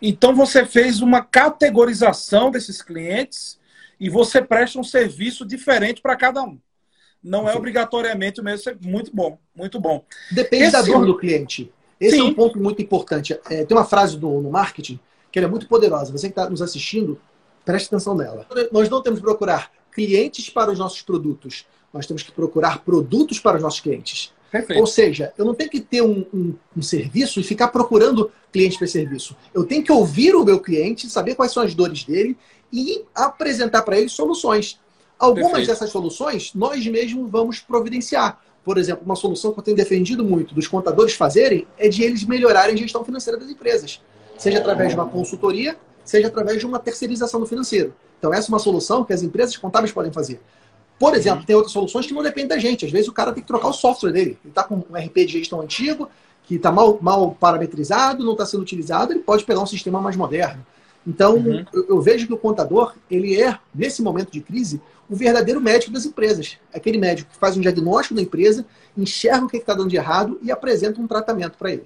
Então você fez uma categorização desses clientes e você presta um serviço diferente para cada um. Não é obrigatoriamente o mesmo. Muito bom, muito bom. Depende Esse... da dor do cliente. Esse Sim. é um ponto muito importante. É, tem uma frase do, no marketing que é muito poderosa. Você que está nos assistindo, preste atenção nela. Nós não temos que procurar clientes para os nossos produtos. Nós temos que procurar produtos para os nossos clientes. Perfeito. Ou seja, eu não tenho que ter um, um, um serviço e ficar procurando clientes para serviço. Eu tenho que ouvir o meu cliente, saber quais são as dores dele e apresentar para ele soluções. Algumas Perfeito. dessas soluções nós mesmos vamos providenciar. Por exemplo, uma solução que eu tenho defendido muito dos contadores fazerem é de eles melhorarem a gestão financeira das empresas. Seja através de uma consultoria, seja através de uma terceirização do financeiro. Então, essa é uma solução que as empresas contábeis podem fazer. Por exemplo, uhum. tem outras soluções que não dependem da gente. Às vezes o cara tem que trocar o software dele. Ele está com um RP de gestão antigo, que está mal, mal parametrizado, não está sendo utilizado, ele pode pegar um sistema mais moderno. Então, uhum. eu, eu, vejo que o contador, ele é, nesse momento de crise, o verdadeiro médico das empresas. Aquele médico que faz um diagnóstico da empresa, enxerga o que está dando de errado e apresenta um tratamento para ele.